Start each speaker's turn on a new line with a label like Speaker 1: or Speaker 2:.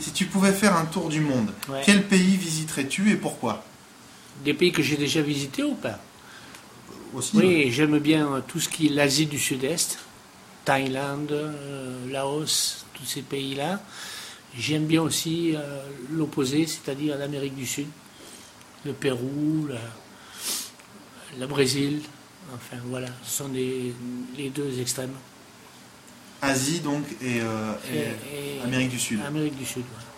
Speaker 1: Si tu pouvais faire un tour du monde,
Speaker 2: Ouais.
Speaker 1: quel pays visiterais-tu et pourquoi?
Speaker 2: Des pays que j'ai déjà visités ou pas?
Speaker 1: Aussi,
Speaker 2: Oui, j'aime bien euh, tout ce qui est l'Asie du Sud-Est, Thaïlande, euh, Laos, tous ces pays-là. J'aime bien aussi euh, l'opposé, c'est-à-dire l'Amérique du Sud, le Pérou, le Brésil. Enfin voilà, ce sont les deux extrêmes.
Speaker 1: Asie donc et, euh, et
Speaker 2: Et- et-
Speaker 1: Amérique du Sud.
Speaker 2: Amérique du Sud, ouais.